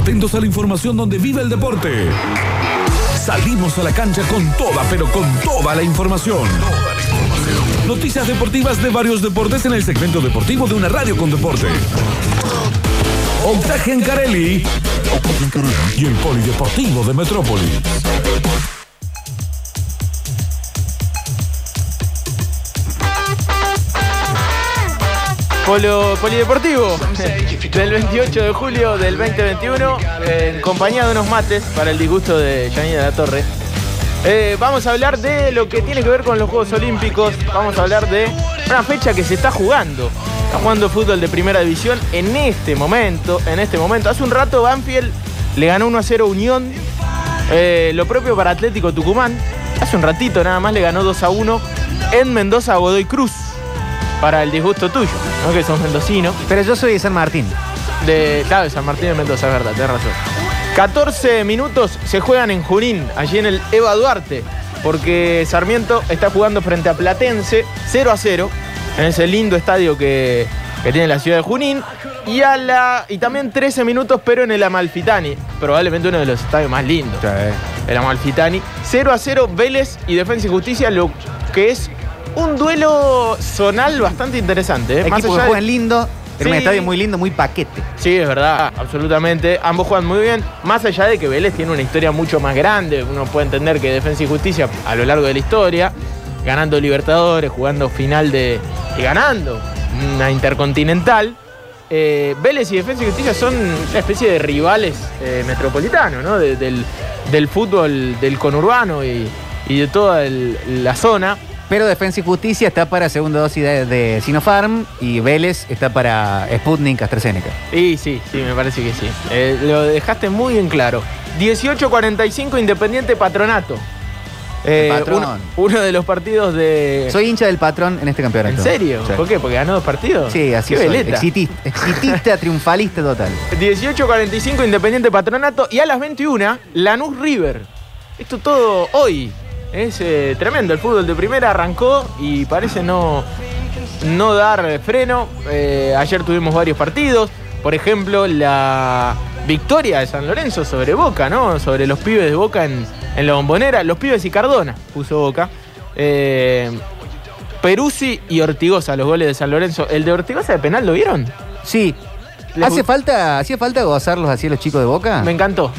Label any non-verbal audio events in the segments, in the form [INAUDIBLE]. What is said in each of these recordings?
Atentos a la información donde vive el deporte. Salimos a la cancha con toda, pero con toda la información. Noticias deportivas de varios deportes en el segmento deportivo de una radio con deporte. Octaje en Carelli y el Polideportivo de Metrópolis. Polideportivo del 28 de julio del 2021 en compañía de unos mates para el disgusto de Janina de la Torre. Eh, vamos a hablar de lo que tiene que ver con los Juegos Olímpicos. Vamos a hablar de una fecha que se está jugando. Está jugando fútbol de primera división en este momento. En este momento. Hace un rato Banfield le ganó 1 a 0 Unión. Eh, lo propio para Atlético Tucumán. Hace un ratito nada más le ganó 2 a 1 en Mendoza Godoy Cruz. Para el disgusto tuyo, ¿no? Que sos mendocino. Pero yo soy de San Martín. De, claro, de San Martín de Mendoza, es verdad, tenés razón. 14 minutos se juegan en Junín, allí en el Eva Duarte, porque Sarmiento está jugando frente a Platense 0 a 0, en ese lindo estadio que, que tiene la ciudad de Junín. Y, a la, y también 13 minutos, pero en el Amalfitani, probablemente uno de los estadios más lindos. El Amalfitani. 0 a 0, Vélez y Defensa y Justicia, lo que es un duelo zonal bastante interesante. ¿eh? Equipo que allá de- juegan lindo, en un estadio muy lindo, muy paquete. Sí, es verdad, absolutamente. Ambos juegan muy bien. Más allá de que Vélez tiene una historia mucho más grande, uno puede entender que Defensa y Justicia a lo largo de la historia, ganando Libertadores, jugando final de. y ganando una intercontinental. eh, Vélez y Defensa y Justicia son una especie de rivales eh, metropolitanos, ¿no? De- del, del fútbol del conurbano y, y de toda el- la zona. Pero Defensa y Justicia está para segunda dosis de, de Sinopharm y Vélez está para Sputnik AstraZeneca. Y sí, sí, me parece que sí. Eh, lo dejaste muy en claro. 18.45 Independiente Patronato. Eh, uno, uno de los partidos de... Soy hincha del patrón en este campeonato. ¿En serio? Sí. ¿Por qué? ¿Porque ganó dos partidos? Sí, así veleta. Exitista, exitista, [LAUGHS] triunfalista total. 18.45 Independiente Patronato y a las 21 Lanús River. Esto todo hoy. Es eh, tremendo. El fútbol de primera arrancó y parece no, no dar freno. Eh, ayer tuvimos varios partidos. Por ejemplo, la victoria de San Lorenzo sobre Boca, ¿no? Sobre los pibes de Boca en, en la bombonera. Los pibes y Cardona puso Boca. Eh, Peruzzi y Ortigosa, los goles de San Lorenzo. ¿El de Ortigosa de penal lo vieron? Sí. ¿Hace falta, ¿Hacía falta gozarlos así a los chicos de Boca? Me encantó.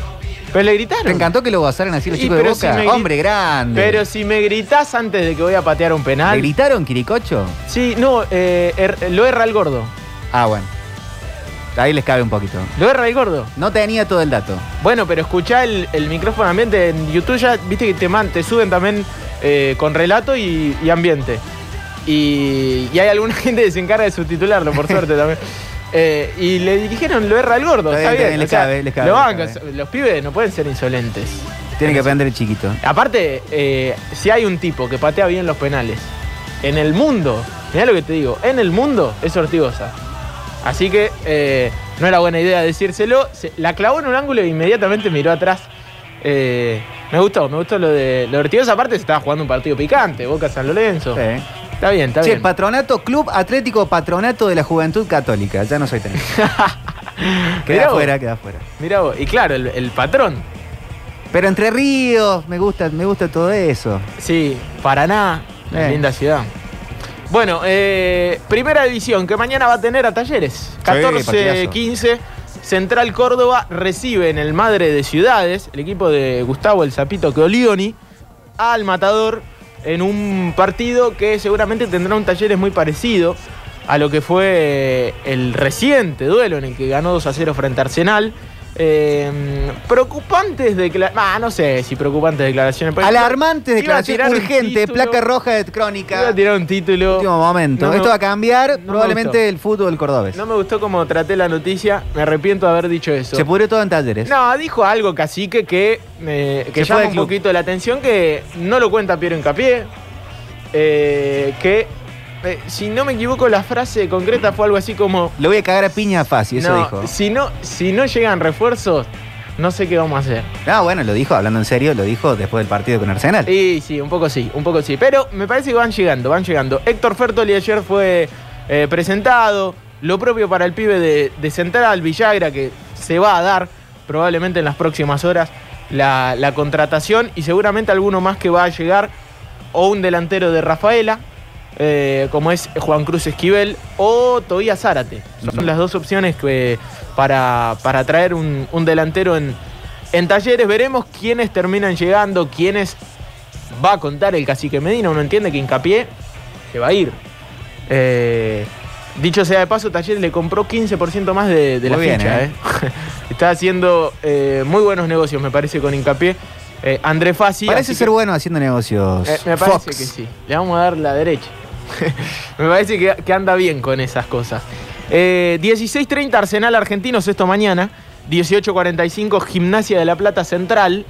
Pero le gritaron. ¿Te encantó que lo gozaran así los Y chicos de Boca? si Hombre grande. Pero si me gritás antes de que voy a patear un ¿Le penal. gritaron, Quiricocho? Sí, no, eh, er- lo erra el gordo. Ah, bueno. Ahí les cabe un poquito. Lo erra el gordo. No tenía todo el dato. Bueno, pero escuchá el, el micrófono ambiente en YouTube ya, viste que te, man, te suben también eh, con relato y, y ambiente. Y, y hay alguna [LAUGHS] gente que se encarga de subtitularlo, por suerte también. [LAUGHS] Eh, y le dijeron, lo erra el gordo, Está bien, les cabe, les cabe, lo les bancan, cabe. los pibes no pueden ser insolentes. Tiene que aprender chiquito. Aparte, eh, si hay un tipo que patea bien los penales en el mundo, mirá lo que te digo, en el mundo es Ortigosa. Así que eh, no era buena idea decírselo. Se- la clavó en un ángulo e inmediatamente miró atrás. Me gustó, me gustó lo de, lo de Ortigosa. Aparte, se estaba jugando un partido picante, Boca San Lorenzo. Sí. Está bien, está Che, bien. Patronato, Club Atlético Patronato de la Juventud Católica. Ya no soy. [LAUGHS] Mirá queda afuera, queda afuera. Mirá vos, y claro, el, el patrón. Pero Entre Ríos, me gusta, me gusta todo eso. Sí, Paraná, Eh. linda ciudad. Bueno, eh, primera división que mañana va a tener a Talleres. partidazo. 14-15. Central Córdoba recibe en el Madre de Ciudades, el equipo de Gustavo El Zapito Coglioni, al Matador en un partido que seguramente tendrá un Talleres muy parecido a lo que fue el reciente duelo en el que ganó 2 a 0 frente a Arsenal. Eh, preocupantes declaraciones. Ah, no sé si preocupantes declaraciones. pero- Alarmante Iba a declaración tirar un urgente, placa roja de Iba a crónica. tirar un título. Último momento. No me- Esto va a cambiar me probablemente el fútbol cordobés. No me gustó cómo traté la noticia. Me arrepiento de haber dicho eso. Se pudrió todo en talleres. No, dijo algo cacique que, eh, que llama un poquito la atención, que no lo cuenta Piero Incapié. eh, que, eh, si no me equivoco, la frase concreta fue algo así como... Le voy a cagar a piña fácil, eso no, dijo. Si no, si no llegan refuerzos, no sé qué vamos a hacer. Ah, bueno, lo dijo, hablando en serio, lo dijo después del partido con Arsenal. Y sí, un poco sí, un poco sí. Pero me parece que van llegando, van llegando. Héctor Fertoli ayer fue eh, presentado. Lo propio para el pibe de, de Central, Villagra, que se va a dar probablemente en las próximas horas la, la contratación y seguramente alguno más que va a llegar o un delantero de Rafaela, eh, como es Juan Cruz Esquivel, o Tobías Zárate. Son las dos opciones que, para, para traer un, un delantero en, en talleres. Veremos quiénes terminan llegando, quiénes va a contar el cacique Medina. Uno entiende que hincapié se va a ir. Eh, dicho sea de paso, Talleres le compró 15% más de, de la bien, ficha. ¿eh? [LAUGHS] Está haciendo muy buenos negocios, me parece, con hincapié. Eh, André Fassi. Parece ser que- bueno haciendo negocios. eh, me parece Fox. que sí. Le vamos a dar la derecha. [LAUGHS] me parece que, que anda bien con esas cosas. Eh, 16.30 Arsenal Argentinos esto mañana. 18.45 Gimnasia de la Plata Central.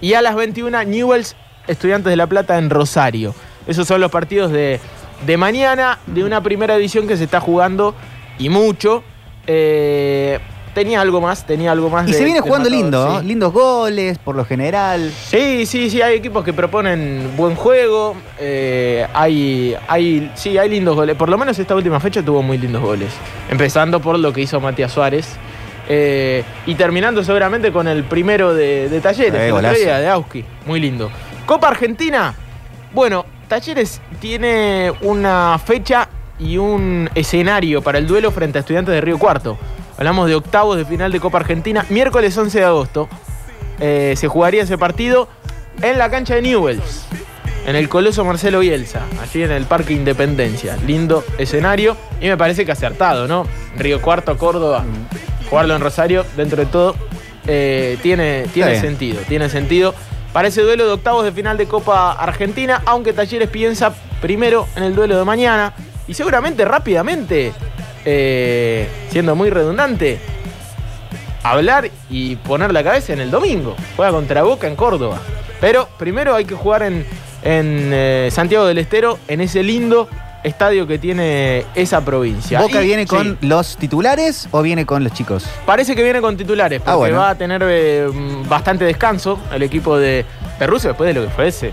Y a las 21 Newells Estudiantes de la Plata en Rosario. Esos son los partidos de, de mañana de una primera edición que se está jugando y mucho. Eh, tenía algo más, tenía algo más. Y de- se viene jugando lindo, sí. ¿no? lindos goles por lo general. Sí, sí, sí, hay equipos que proponen buen juego. eh, hay, hay, sí, hay lindos goles. Por lo menos esta última fecha tuvo muy lindos goles. Empezando por lo que hizo Matías Suárez. eh, y terminando seguramente con el primero de, de Talleres, de Auski. Muy lindo. Copa Argentina. Bueno, Talleres tiene una fecha y un escenario para el duelo frente a Estudiantes de Río Cuarto. Hablamos de octavos de final de Copa Argentina, miércoles 11 de agosto. Eh, se jugaría ese partido en la cancha de Newells, en el Coloso Marcelo Bielsa, allí en el Parque Independencia. Lindo escenario y me parece que acertado, ¿no? Río Cuarto, Córdoba, jugarlo en Rosario, dentro de todo, eh, tiene, tiene sentido, tiene sentido. Para ese duelo de octavos de final de Copa Argentina, aunque Talleres piensa primero en el duelo de mañana y seguramente rápidamente, eh, siendo muy redundante, hablar y poner la cabeza en el domingo. Juega contra Boca en Córdoba. Pero primero hay que jugar en, en, eh, Santiago del Estero, en ese lindo estadio que tiene esa provincia. ¿Boca Y- viene con sí, los titulares o viene con los chicos? parece que viene con titulares, porque Ah, bueno. va a tener eh, bastante descanso el equipo de Perruso después de lo que fue ese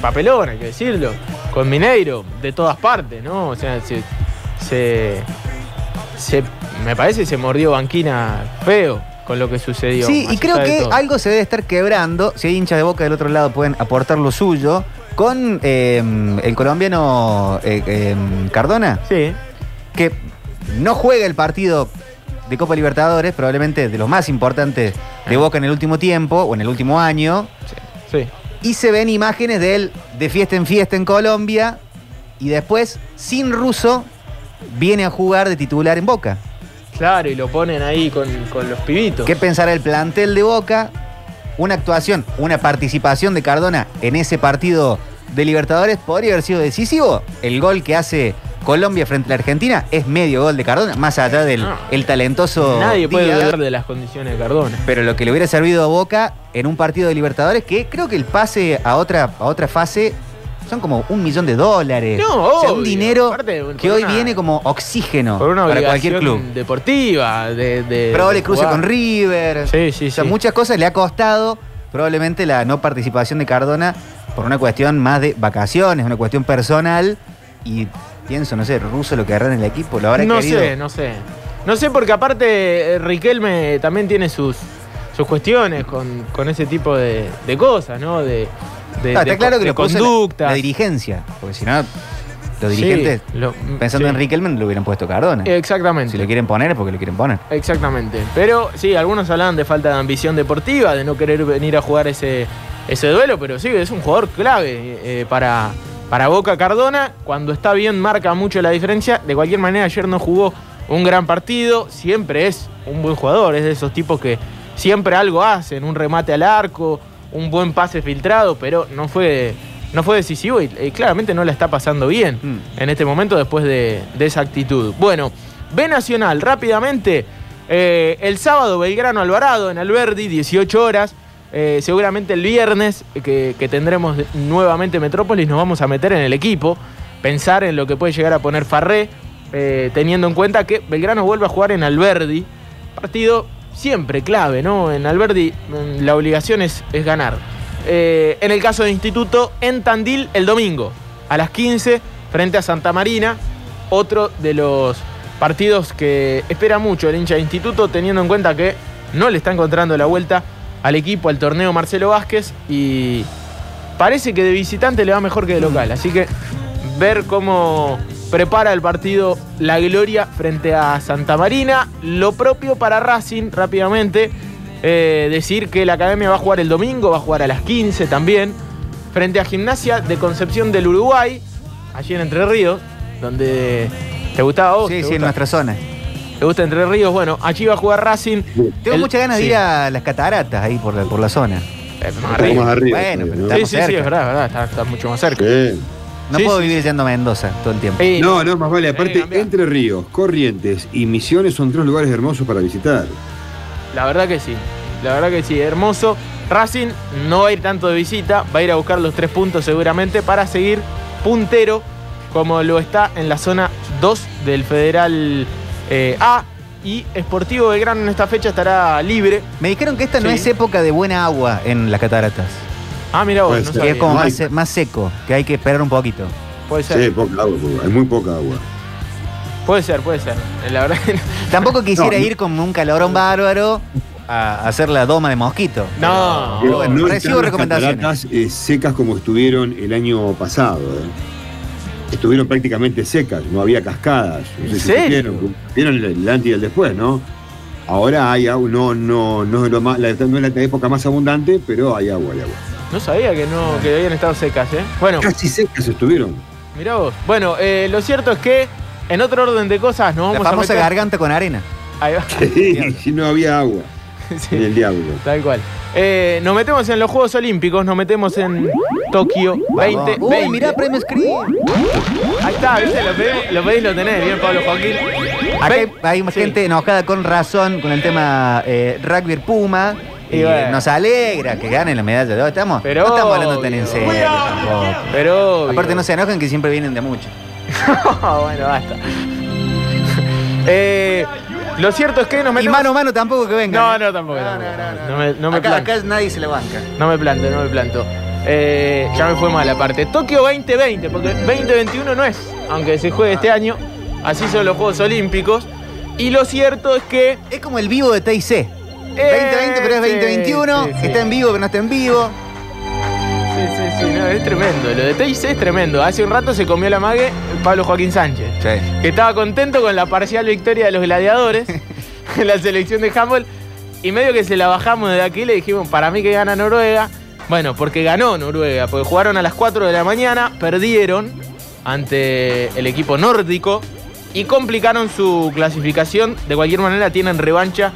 papelón, hay que decirlo. Con Mineiro, de todas partes, ¿no? O sea, se, se, se- me parece que se mordió banquina feo con lo que sucedió. Sí, y creo que algo se debe estar quebrando. Si hay hinchas de boca del otro lado, pueden aportar lo suyo. Con eh, el colombiano eh, eh, Cardona, Sí, que no juega el partido de Copa Libertadores, probablemente de los más importantes de Ah. Boca en el último tiempo o en el último año. sí. Y se ven imágenes de él de fiesta en fiesta en Colombia. Y después, sin ruso, viene a jugar de titular en Boca. Claro, y lo ponen ahí con, con los pibitos. ¿Qué pensará el plantel de Boca? Una actuación, una participación de Cardona en ese partido de Libertadores podría haber sido decisivo. El gol que hace Colombia frente a la Argentina es medio gol de Cardona, más allá del No. el talentoso. Nadie puede Díaz. dudar de las condiciones de Cardona. Pero lo que le hubiera servido a Boca en un partido de Libertadores, que creo que el pase a otra, a otra fase son como un millón de dólares. No, o sea, un obvio. dinero que hoy una- viene como oxígeno Por una para cualquier club. deportiva. De, de- Probable de cruce con River. Sí, sí, O sea, sí. muchas cosas le ha costado probablemente la no participación de Cardona por una cuestión más de vacaciones, una cuestión personal. Y pienso, no sé, Russo lo que en el equipo, lo habrá No querido. sé, no sé. No sé porque aparte eh, Riquelme también tiene sus, sus cuestiones con, con ese tipo de, de cosas, ¿no? De, de, No, está de claro que de lo puso la- dirigencia, porque si no, los Sí, dirigentes, lo- pensando sí. en Riquelme, lo hubieran puesto Cardona. Exactamente. Si lo quieren poner es porque lo quieren poner. Exactamente. Pero sí, algunos hablaban de falta de ambición deportiva, de no querer venir a jugar ese, ese duelo, pero sí, es un jugador clave eh, para, para Boca Cardona. Cuando está bien marca mucho la diferencia. De cualquier manera, ayer no jugó un gran partido. Siempre es un buen jugador, es de esos tipos que siempre algo hacen, un remate al arco, un buen pase filtrado, pero no fue, no fue decisivo y, claramente no la está pasando bien Mm. en este momento después de, de esa actitud. Bueno, B Nacional, rápidamente. eh, el sábado Belgrano Alvarado en Alberdi, 18 horas. Eh, seguramente el viernes que, que tendremos nuevamente Metrópolis nos vamos a meter en el equipo. Pensar en lo que puede llegar a poner Farré, eh, teniendo en cuenta que Belgrano vuelve a jugar en Alberdi. Partido siempre clave, ¿no? En Alberdi la obligación es, es ganar. Eh, en el caso de Instituto, en Tandil el domingo, a las 15, frente a Santa Marina. Otro de los partidos que espera mucho el hincha de Instituto, teniendo en cuenta que no le está encontrando la vuelta al equipo, al torneo Marcelo Vázquez y parece que de visitante le va mejor que de local. Así que ver cómo prepara el partido La Gloria frente a Santa Marina. Lo propio para Racing, rápidamente. eh, decir que la academia va a jugar el domingo, va a jugar a las 15 también, frente a Gimnasia de Concepción del Uruguay, allí en Entre Ríos, donde te gustaba vos. Sí, ¿Te sí, gusta? en nuestra zona. ¿Te gusta Entre Ríos? Bueno, allí va a jugar Racing. Tengo El- muchas ganas de ir a las cataratas ahí por la, por la zona. Eh, más arriba. más arriba. Bueno, pero Sí, sí, sí, es verdad, es verdad, está, está mucho más cerca. Sí. No Sí, puedo sí, vivir yendo a Mendoza todo el tiempo. No, no, más vale. Aparte. Entre Ríos, Corrientes y Misiones son tres lugares hermosos para visitar. La verdad que sí. La verdad que sí, hermoso. Racing no va a ir tanto de visita, va a ir a buscar los tres puntos seguramente para seguir puntero como lo está en la zona 2 del Federal eh, A. Y Sportivo Belgrano en esta fecha estará libre. Me dijeron que esta no es época de buena agua en las cataratas. Ah, mira vos, no. Que es como No más, se- más seco, que hay que esperar un poquito. Puede ser, Sí, poca agua, hay muy poca agua. puede ser, puede ser. La verdad que Tampoco quisiera [LAUGHS] No, ir con un calorón bárbaro a hacer la doma de mosquito. No. Pero bueno, no recibo recomendaciones. eh, secas como estuvieron el año pasado. eh. Estuvieron prácticamente secas, no había cascadas. No sé ¿En si serio? supieron. Vieron el, el antes y el después, ¿no? Ahora hay agua, no, no, no, es lo más- la, no es la época más abundante, pero hay agua, hay agua. No sabía que no que habían estado secas, ¿eh? Bueno, Casi secas estuvieron. mirá vos. Bueno, eh, lo cierto es que en otro orden de cosas nos La vamos a famosa meter... garganta con arena. Ahí va. [LAUGHS] [LAUGHS] si no había agua, [LAUGHS] Sí. en el diablo. Tal cual. Eh, nos metemos en los Juegos Olímpicos, nos metemos en Tokio 2020. Uy, mirá, premio Screen. Ahí está, ¿viste? Lo pedís, lo, pedís, lo tenés, bien, Pablo Joaquín. Acá hay, hay Sí. gente enojada con razón con el tema eh, rugby Puma. Y Y bueno. nos alegra que ganen la medalla de oro. Estamos, Pero no estamos hablando tan en obvio. serio tampoco. Pero. obvio. Aparte no se enojen que siempre vienen de mucho. [LAUGHS] bueno, basta. Eh, lo cierto es que nos Y metemos. mano a mano tampoco que vengan. No, ¿eh? no, tampoco. No, tampoco. no, no, me, no me acá, acá nadie se le banca. No me planto, no me planto. Eh, ya me fue mal aparte. Tokio 2020, porque 2021 no es, aunque se juegue este año. Así son los Juegos Olímpicos. Y lo cierto es que Es como el vivo de TIC. 2020 pero es 2021. sí, sí. Está en vivo pero no está en vivo. Sí, sí, sí, no, es tremendo. Lo de TIC es tremendo. Hace un rato se comió la mague Pablo Joaquín Sánchez, que estaba contento con la parcial victoria de los gladiadores [LAUGHS] en la selección de handball. Y medio que se la bajamos de aquí le dijimos, para mí que gana Noruega. Bueno, porque ganó Noruega, porque jugaron a las 4 de la mañana, perdieron ante el equipo nórdico y complicaron su clasificación. De cualquier manera tienen revancha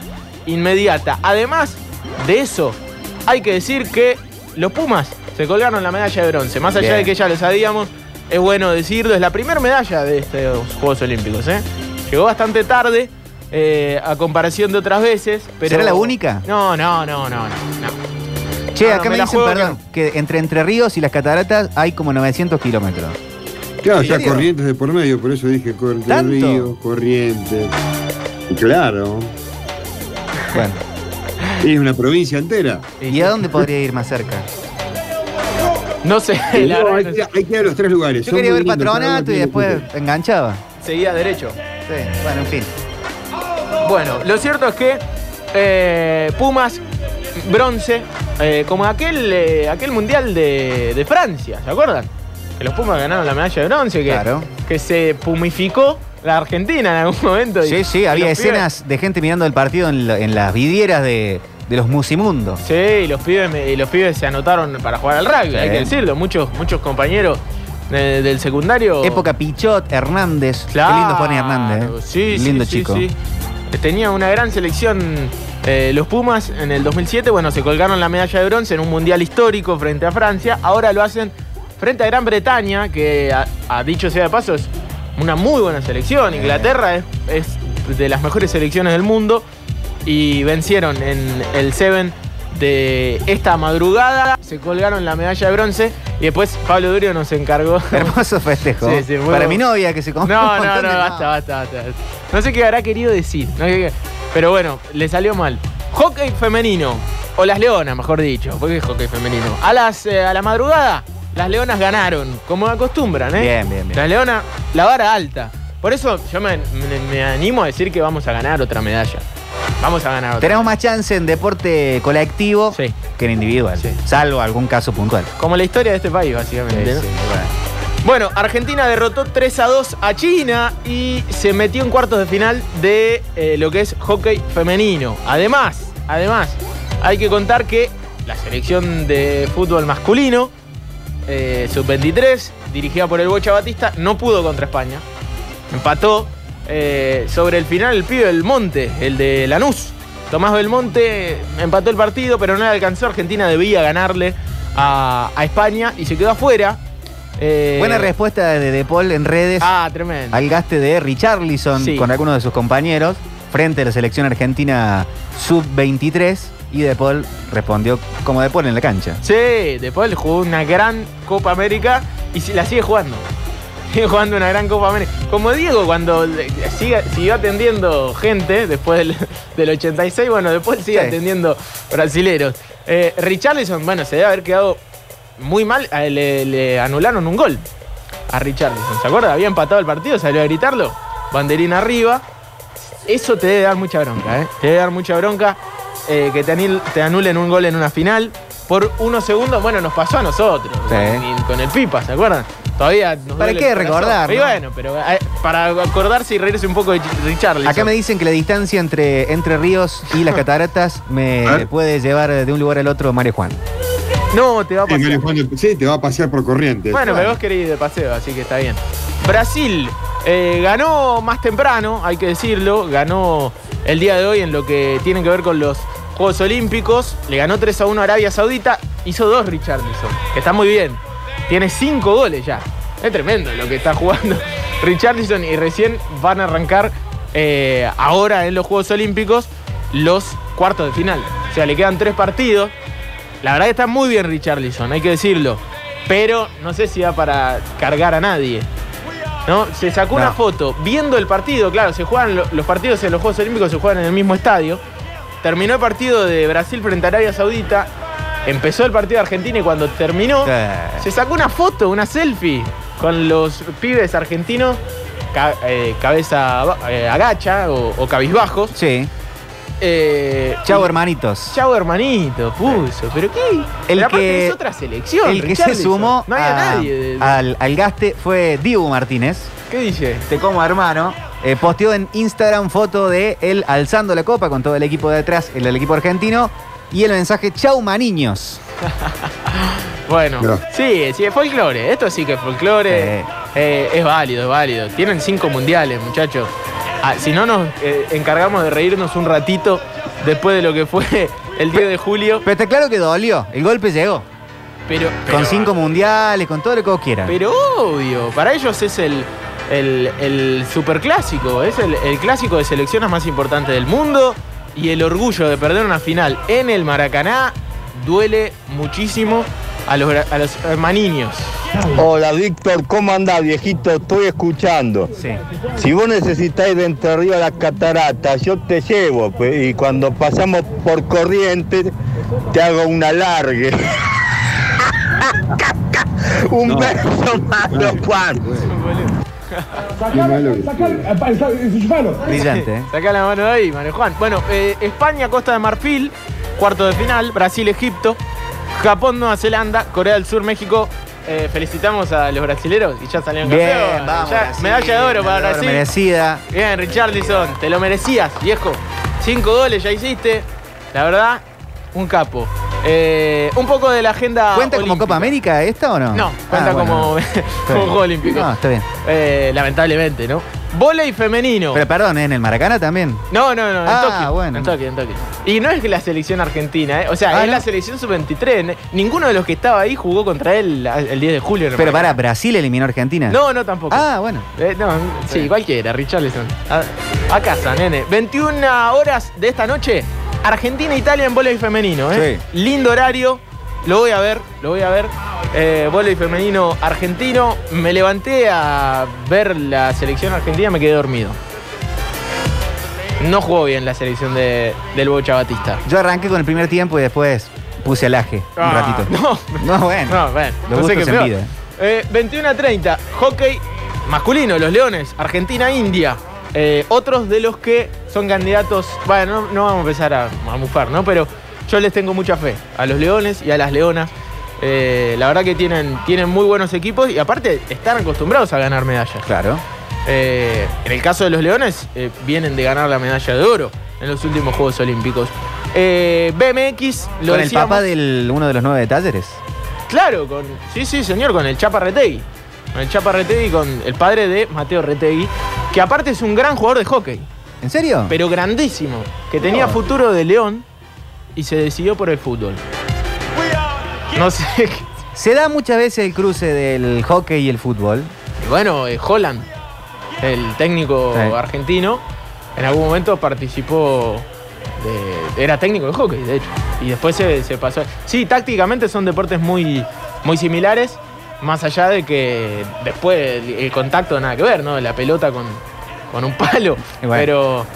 inmediata. Además de eso, hay que decir que los Pumas se colgaron la medalla de bronce. Más allá Bien. de que ya lo sabíamos, es bueno decirlo, es la primera medalla de estos Juegos Olímpicos. ¿eh? Llegó bastante tarde eh, a comparación de otras veces. Pero... ¿Será la única? No, no, no, no, no. no. Che, acá me dicen, perdón, que entre Entre Ríos y las cataratas hay como 900 kilómetros. Claro, ¿En ya corrientes de por medio, por eso dije Corrientes ¿Tanto? Río, Corrientes. Claro, Bueno, [LAUGHS] es una provincia entera. ¿y a dónde podría ir más cerca? No sé, la No, verdad hay, que no que, sé. hay que ir a los tres lugares. Yo son quería muy ver lindos, cada uno patronato y tiene después punto. enganchaba. Seguía derecho. Sí, bueno, en fin. Bueno, lo cierto es que eh, Pumas, bronce, eh, como aquel, eh, aquel mundial de, de Francia, ¿se acuerdan? Que los Pumas ganaron la medalla de bronce, que, Claro. que se pumificó la Argentina en algún momento. y- Sí, sí, había escenas de gente mirando el partido en, la- en las vidrieras de, de los musimundos. sí, y los pibes, y los pibes se anotaron para jugar al rugby, Sí. hay que decirlo. Muchos, muchos compañeros eh, del secundario. Época Pichot, Hernández. Claro. Qué lindo Juan Hernández. ¿eh? Sí, sí, lindo sí, chico. sí. Tenía una gran selección eh, los Pumas en el 2007. Bueno, se colgaron la medalla de bronce en un mundial histórico frente a Francia. Ahora lo hacen frente a Gran Bretaña, que a, a dicho sea de paso es una muy buena selección. Inglaterra es, es de las mejores selecciones del mundo. Y vencieron en el Seven de esta madrugada. Se colgaron la medalla de bronce. Y después Pablo Durio nos encargó. [LAUGHS] Hermoso festejo. Sí, sí, muy Para mi novia que se compró No, no, no, de- basta, basta, basta. No sé qué habrá querido decir. no sé qué- Pero bueno, le salió mal. Hockey femenino. O las leonas, mejor dicho. ¿Por qué hockey femenino? A, las, eh, a la madrugada, las leonas ganaron, como acostumbran, ¿eh? Bien, bien, bien. Las leonas, la vara alta. Por eso yo me, me- me animo a decir que vamos a ganar otra medalla. Vamos a ganar otra. Tenemos más chance en deporte colectivo Sí. que en individual, Sí. salvo algún caso puntual. Como la historia de este país, básicamente. ¿no? Bueno, Argentina derrotó 3 a 2 a China y se metió en cuartos de final de eh, lo que es hockey femenino. Además, además, hay que contar que la selección de fútbol masculino, eh, sub-23, dirigida por el Bocha Batista, no pudo contra España. Empató eh, sobre el final el pibe del Monte, el de Lanús. Tomás Belmonte empató el partido, pero no le alcanzó. Argentina debía ganarle a, a España y se quedó afuera. Eh, Buena respuesta de De Paul en redes Ah, tremendo. al gaste de Richarlison Sí. con algunos de sus compañeros frente a la selección argentina sub-23 y De Paul respondió como De Paul en la cancha. Sí, después jugó una gran Copa América y si- la sigue jugando. [LAUGHS] Sigue jugando una gran Copa América. Como Diego, cuando siga- siguió atendiendo gente después del, [LAUGHS] del 86, bueno, después sigue Sí. atendiendo brasileros. Eh, Richarlison, bueno, se debe haber quedado muy mal. Le, le anularon un gol a Richarlison. ¿Se acuerda? Había empatado el partido, salió a gritarlo. Banderín arriba. Eso te debe dar mucha bronca, ¿eh? Te debe dar mucha bronca eh, que te, anil- te anulen un gol en una final por unos segundos. Bueno, nos pasó a nosotros. Sí. Con, con el Pipa, ¿se acuerdan? Todavía nos ¿Para qué recordar, Y no? bueno, pero eh, para acordarse y reírse un poco de Richarlison. Acá me dicen que la distancia entre Entre Ríos y las [LAUGHS] cataratas me puede llevar de un lugar al otro Mario Juan. No, te va a. Juan, Sí, te va a pasear por corrientes. Bueno, pero vos querés ir de paseo, así que está bien. Brasil eh, ganó más temprano, hay que decirlo. Ganó el día de hoy en lo que tiene que ver con los Juegos Olímpicos. Le ganó 3 a 1 a Arabia Saudita. Hizo dos Richarlison, que está muy bien. Tiene cinco goles ya. Es tremendo lo que está jugando [LAUGHS] Richarlison y recién van a arrancar eh, ahora en los Juegos Olímpicos los cuartos de final. O sea, le quedan tres partidos. La verdad que está muy bien Richarlison, hay que decirlo. Pero no sé si va para cargar a nadie. ¿No? Se sacó una foto viendo el partido, claro, se juegan lo- los partidos en los Juegos Olímpicos se juegan en el mismo estadio. Terminó el partido de Brasil frente a Arabia Saudita. Empezó el partido de Argentina y cuando terminó, se sacó una foto, una selfie con los pibes argentinos, ca- eh, cabeza eh, agacha o, o cabizbajos. Sí. Eh, Chau, hermanitos. Chau, hermanito, puso. ¿Pero qué? El que- es otra selección. El que se sumó No a- nadie. de- al, al gaste fue Dibu Martínez. ¿Qué dice? Te como hermano. Eh, posteó en Instagram foto de él alzando la copa con todo el equipo de atrás, el del equipo argentino. Y el mensaje, chau maniños. [LAUGHS] Bueno, No. sí, sí, es folclore. Esto sí que es folclore. Sí. Eh, es válido, es válido. Tienen cinco mundiales, muchachos. Ah, si no nos eh, encargamos de reírnos un ratito después de lo que fue [LAUGHS] el 10 de julio. Pero está claro que dolió. El golpe llegó. Pero, con cinco mundiales, con todo lo que vos quieras. Pero obvio, para ellos es el, el, el superclásico, es el, el clásico de selecciones más importante del mundo y el orgullo de perder una final en el Maracaná duele muchísimo a los, a los hermaniños. Hola Víctor, ¿cómo andás viejito? Estoy escuchando. Sí. Si vos necesitáis de Entre Ríos a las cataratas, yo te llevo pues, y cuando pasamos por Corrientes te hago un alargue. [LAUGHS] un No. beso malo, Juan. Que Brillante, ¿eh? Saca la mano de ahí, Mario Juan. Bueno, eh, España, Costa de Marfil, cuarto de final, Brasil, Egipto, Japón, Nueva Zelanda, Corea del Sur, México. Eh, felicitamos a los brasileros y ya salieron Bien, campeones. vamos. Ya, Brasil, medalla de oro para Brasil. Merecida. Bien, Richarlison, te lo merecías, viejo. Cinco goles ya hiciste. La verdad, un capo. Eh, un poco de la agenda. ¿Cuenta como. Copa América esta o no? No, cuenta Ah, bueno. como. [LAUGHS] Juego Olímpico. No, está bien. Eh, lamentablemente, ¿no? Volei femenino. Pero perdón, ¿eh? en el Maracana también. No, no, no, en Ah, Tokio. bueno. En Tokio, en Tokio. Y no es que la selección argentina, ¿eh? O sea, Ah, es ¿no? la selección sub-23. ¿eh? Ninguno de los que estaba ahí jugó contra él el 10 de julio. Pero para, Maracaná. Brasil eliminó a Argentina. No, no, tampoco. Ah, bueno. Eh, no, sí, cualquiera, Richarlison. A, a casa, nene. 21 horas de esta noche, Argentina-Italia en voleibol femenino, ¿eh? Lindo horario. Lo voy a ver, lo voy a ver. Eh, voleibol femenino argentino. Me levanté a ver la selección argentina, me quedé dormido. No jugó bien la selección de, del Bocha Batista. Yo arranqué con el primer tiempo y después puse alaje un Ah, ratito. [LAUGHS] No, No, bueno. no, bueno, Los no sé gustos qué en peor. vida. Eh, 21 a 30, hockey masculino, los Leones, Argentina-India. Eh, otros de los que son candidatos, bueno, no, no vamos a empezar a, a mufar, ¿no? Pero yo les tengo mucha fe a los Leones y a las Leonas. Eh, la verdad que tienen, tienen muy buenos equipos y aparte están acostumbrados a ganar medallas. Claro. Eh, en el caso de los Leones, eh, vienen de ganar la medalla de oro en los últimos Juegos Olímpicos. Eh, BMX, lo Con el decíamos- papá de uno de los nueve de Talleres. Claro, con, sí, sí, señor, con el Chapa Retegui. Con el Chapa Retegui, con el padre de Mateo Retegui, que aparte es un gran jugador de hockey, ¿En serio? pero grandísimo, que tenía futuro de León y se decidió por el fútbol. No sé. Se da muchas veces el cruce del hockey y el fútbol. Y bueno, eh, Holland, el técnico Sí. argentino, en algún momento participó de- era técnico de hockey, de hecho. Y después se, se pasó. Sí, tácticamente son deportes muy, muy similares, más allá de que después el, contacto nada que ver, ¿no? La pelota con, con un palo. Bueno. Pero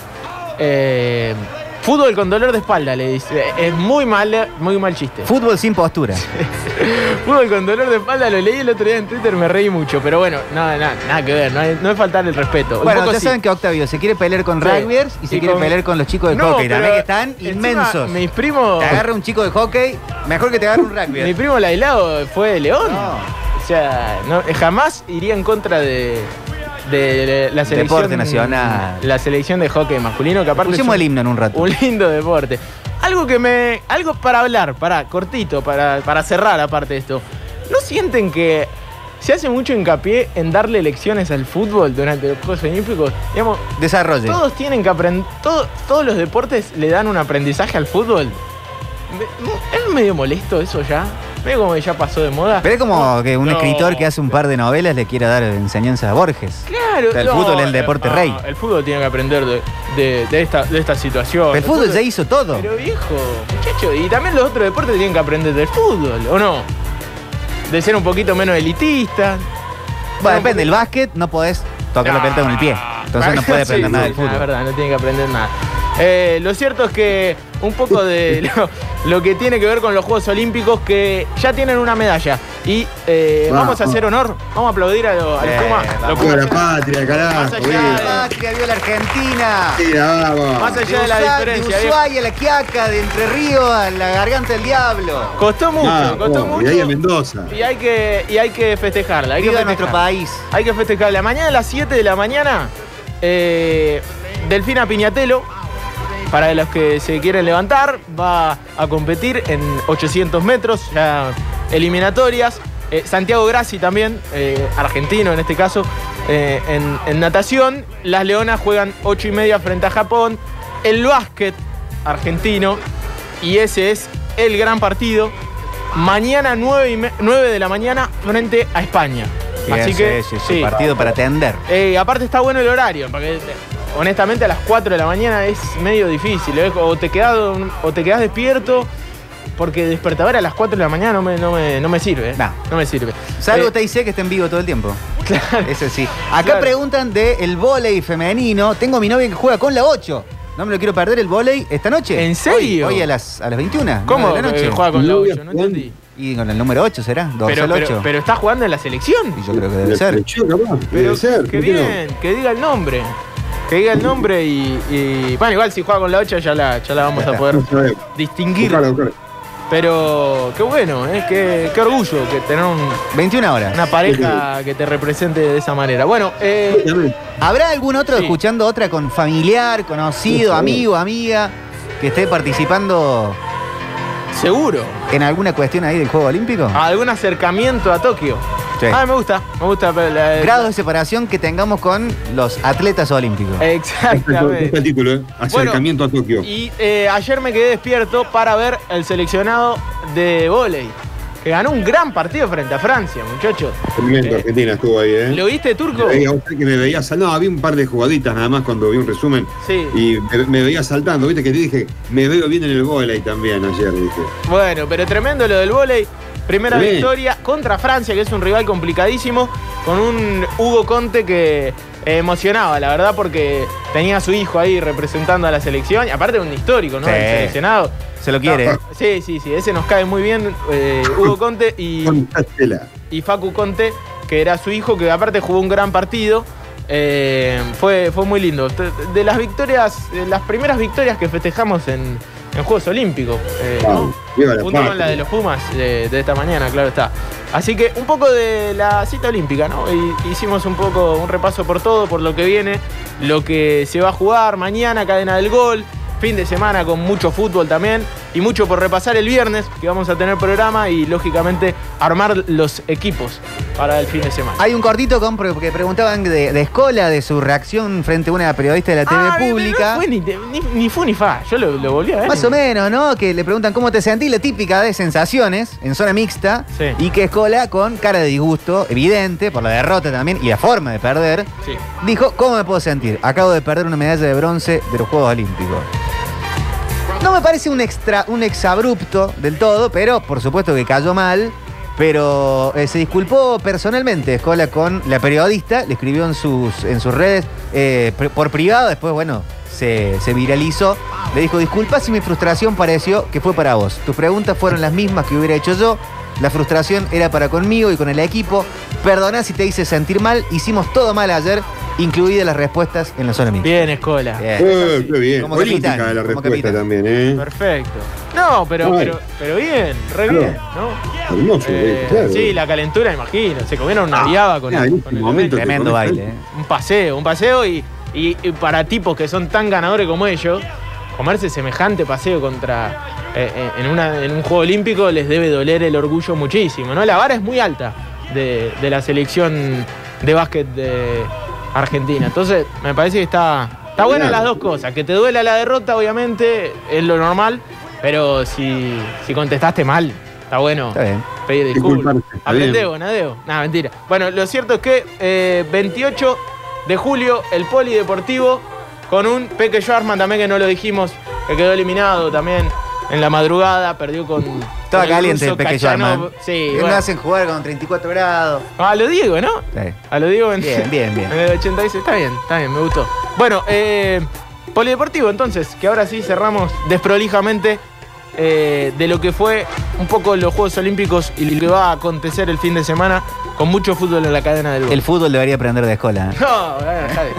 eh, fútbol con dolor de espalda, le dice. Es muy mal, muy mal chiste. Fútbol sin postura. [LAUGHS] Fútbol con dolor de espalda, lo leí el otro día en Twitter, me reí mucho. Pero bueno, nada, nada, nada que ver, no es, no es faltar el respeto. Bueno, ya sí. saben que Octavio se quiere pelear con Sí. rugbyers y se quiere pelear con los chicos de No, hockey. También que están inmensos. Mis primos. Te agarra un chico de hockey, mejor que te agarre un rugby. Mi primo Lailao fue de León. No. O sea, no- jamás iría en contra de, de la selección. Deporte nacional. La selección de hockey masculino, que aparte. Pusimos el himno en un rato. Un lindo deporte. Algo que me. Algo para hablar, para cortito, para, para cerrar aparte de esto. ¿No sienten que se hace mucho hincapié en darle lecciones al fútbol durante los Juegos Olímpicos? Digamos, Desarrolle. todos tienen que aprender. todos los deportes le dan un aprendizaje al fútbol. ¿Es medio molesto eso ya? Medio como que ya pasó de moda. Pero es como que un No. escritor que hace un par de novelas le quiera dar enseñanza a Borges. Claro, O sea, el fútbol es el deporte eh, rey. ah, El fútbol tiene que aprender de, de- de esta, de esta situación. El fútbol ya hizo todo. Pero viejo, muchacho, y también los otros deportes tienen que aprender del fútbol, ¿o no? De ser un poquito menos elitista. Bueno, depende. El básquet no podés tocar la pelota con el pie. Entonces no [LAUGHS] puede Sí, aprender nada del fútbol. Es verdad, no tiene que aprender nada. Eh, lo cierto es que un poco de [LAUGHS] lo, lo que tiene que ver con los Juegos Olímpicos que ya tienen una medalla. Y eh, Vamos. vamos a hacer honor, vamos a aplaudir a los Eh, Puma. Viva la patria, carajo. Más allá viva. de- Patria, viva la Argentina. Mira, vamos. Más allá de la diferencia. De. Ushuaia la Quiaca, de Entre Ríos a la Garganta del Diablo. Costó mucho, Ah, costó mucho. Y ahí a Mendoza. Y hay que, y hay que festejarla. Hay que festejar. nuestro país. Hay que festejarla. Mañana a las 7 de la mañana, eh, Delfina Piñatelo, para los que se quieren levantar, va a competir en 800 metros, ya eliminatorias. Eh, Santiago Grassi también, eh, argentino en este caso, eh, en, en natación. Las Leonas juegan 8 y media frente a Japón. El básquet argentino, y ese es el gran partido. Mañana 9, y me- 9 de la mañana frente a España. Así Sí, que, sí. partido para atender. Aparte está bueno el horario, porque honestamente a las 4 de la mañana es medio difícil. ¿eh? O, te quedas, o te quedas despierto, porque despertador a las 4 de la mañana no me, no me, no me sirve. ¿eh? No. No me sirve. Salvo Eh, TIC que está en vivo todo el tiempo. [LAUGHS] claro. Eso sí. Acá Claro. preguntan del el vóley femenino. Tengo a mi novia que juega con la 8. No me lo quiero perder el vóley esta noche. ¿En serio? Hoy, hoy a, las, a las 21. ¿Cómo de la noche. eh, juega con la No, 8? No entendí. Y con el número 8 será. 2 Pero, al 8. pero, pero está jugando en la selección. y yo creo que debe ser. Pero Debe ser. qué ¿por qué no? bien, que diga el nombre. Que diga el nombre y, y- Bueno, igual si juega con la 8 ya la, ya la vamos a poder [LAUGHS] distinguir. Buscalo, buscalo. Pero qué bueno, ¿eh? qué, qué orgullo que tener un- 21 horas. una pareja que te represente de esa manera. Bueno, eh. ¿Habrá algún otro Sí. escuchando otra con familiar, conocido, amigo, amiga, que esté participando seguro. en alguna cuestión ahí del Juego Olímpico? ¿Algún acercamiento a Tokio? Sí. Ah, me gusta, me gusta. pero la- Grado de separación que tengamos con los atletas olímpicos. Este es Exactamente. el título, ¿eh? Acercamiento a Tokio. Y eh, ayer me quedé despierto para ver el seleccionado de vóley, que ganó un gran partido frente a Francia, muchachos. Tremendo, Eh, Argentina estuvo ahí, ¿eh? ¿Lo viste, Turco? Me veía, que me veía sal- No, había un par de jugaditas nada más cuando vi un resumen. Sí. Y me, me veía saltando, viste que te dije, me veo bien en el volei también ayer, dije. Bueno, pero tremendo lo del vóley. Primera Sí. victoria contra Francia, que es un rival complicadísimo, con un Hugo Conte que emocionaba, la verdad, porque tenía a su hijo ahí representando a la selección, y aparte un histórico, ¿no? Sí. El seleccionado. Se lo quiere. Sí, sí, sí, ese nos cae muy bien, eh, Hugo Conte y, [LAUGHS] y Facu Conte, que era su hijo, que aparte jugó un gran partido. Eh, fue, fue muy lindo. De las victorias, de las primeras victorias que festejamos en, en Juegos Olímpicos. eh, la Junto con la de los Pumas de, de esta mañana, claro está. Así que un poco de la cita olímpica, ¿no? Hicimos un poco un repaso por todo, por lo que viene, lo que se va a jugar mañana, cadena del gol, fin de semana con mucho fútbol también y mucho por repasar el viernes, que vamos a tener programa y lógicamente armar los equipos para el fin de semana. Hay un cortito con, porque preguntaban de, de Escola, de su reacción frente a una periodista de la TV Ah, pública. No fue ni, ni, ni fu ni fa, yo lo, lo volví a ver. Más o menos, ¿no? Que le preguntan cómo te sentís, la típica de sensaciones en zona mixta. Sí. Y que Escola, con cara de disgusto, evidente, por la derrota también y la forma de perder, Sí. dijo, ¿cómo me puedo sentir? Acabo de perder una medalla de bronce de los Juegos Olímpicos. No me parece un extra, un exabrupto del todo, pero por supuesto que cayó mal. Pero eh, se disculpó personalmente Escola con la periodista, le escribió en sus, redes eh, por privado, después, bueno, se, se viralizó. Le dijo, disculpa si mi frustración pareció que fue para vos. Tus preguntas fueron las mismas que hubiera hecho yo. La frustración era para conmigo y con el equipo. Perdona si te hice sentir mal. Hicimos todo mal ayer, incluidas las respuestas en la zona mixta. Bien, Escola. Bien. Eh, qué bien. Como Olímpica capitán, la como respuesta capitán. también, ¿eh? Perfecto. No, pero, Ay. pero, pero bien, re Claro. bien, ¿no? Hermoso, Eh, claro. Sí, la calentura, imagino. Se comieron una liaba con, Ah, el- en con este el momento. Tremendo baile. ¿eh? Un paseo, un paseo y, y- y para tipos que son tan ganadores como ellos, comerse semejante paseo contra eh, eh, en, una- en un juego olímpico les debe doler el orgullo muchísimo, ¿no? La vara es muy alta de, de la selección de básquet de Argentina. Entonces, me parece que está, está buena Claro. las dos cosas. Que te duela la derrota, obviamente, es lo normal, pero si, si contestaste mal, está bueno Está bien. pedir disculpas. Aprende. Bonadeo. Nada, mentira. Bueno, lo cierto es que eh, 28 de julio, el Polideportivo, con un Peque Schwarzman también, que no lo dijimos, que quedó eliminado también en la madrugada, perdió con. Estaba con caliente el pequeño. Arman. Sí, Me bueno. hacen jugar con 34 grados. A lo Diego, ¿no? Sí. A lo Diego en, Bien, bien, bien. [LAUGHS] en el 86. Está bien, está bien, me gustó. Bueno, eh, Polideportivo, entonces, que ahora sí cerramos desprolijamente eh, de lo que fue un poco los Juegos Olímpicos y lo que va a acontecer el fin de semana con mucho fútbol en la cadena del gol. El fútbol debería aprender de escuela. ¿eh? [LAUGHS] No, joder.